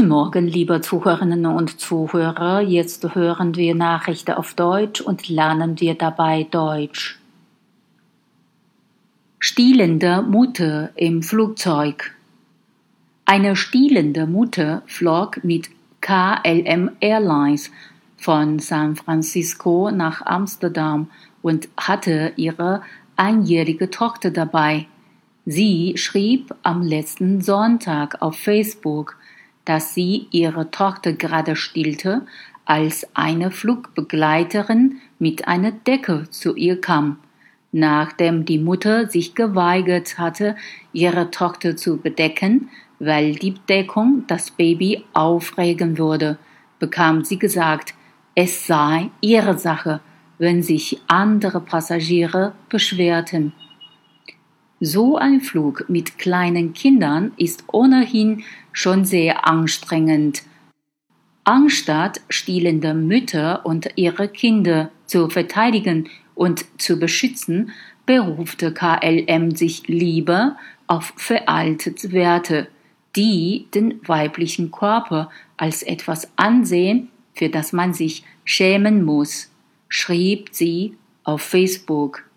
Guten Morgen, liebe Zuhörerinnen und Zuhörer. Jetzt hören wir Nachrichten auf Deutsch und lernen wir dabei Deutsch. Stiehlende Mutter im Flugzeug. Eine stiehlende Mutter flog mit KLM Airlines von San Francisco nach Amsterdam und hatte ihre einjährige Tochter dabei. Sie schrieb am letzten Sonntag auf Facebook, dass sie ihre Tochter gerade stillte, als eine Flugbegleiterin mit einer Decke zu ihr kam. Nachdem die Mutter sich geweigert hatte, ihre Tochter zu bedecken, weil die Deckung das Baby aufregen würde, bekam sie gesagt, es sei ihre Sache, wenn sich andere Passagiere beschwerten. So ein Flug mit kleinen Kindern ist ohnehin schon sehr anstrengend. Anstatt stillende Mütter und ihre Kinder zu verteidigen und zu beschützen, berufte KLM sich lieber auf veraltete Werte, die den weiblichen Körper als etwas ansehen, für das man sich schämen muss, schrieb sie auf Facebook.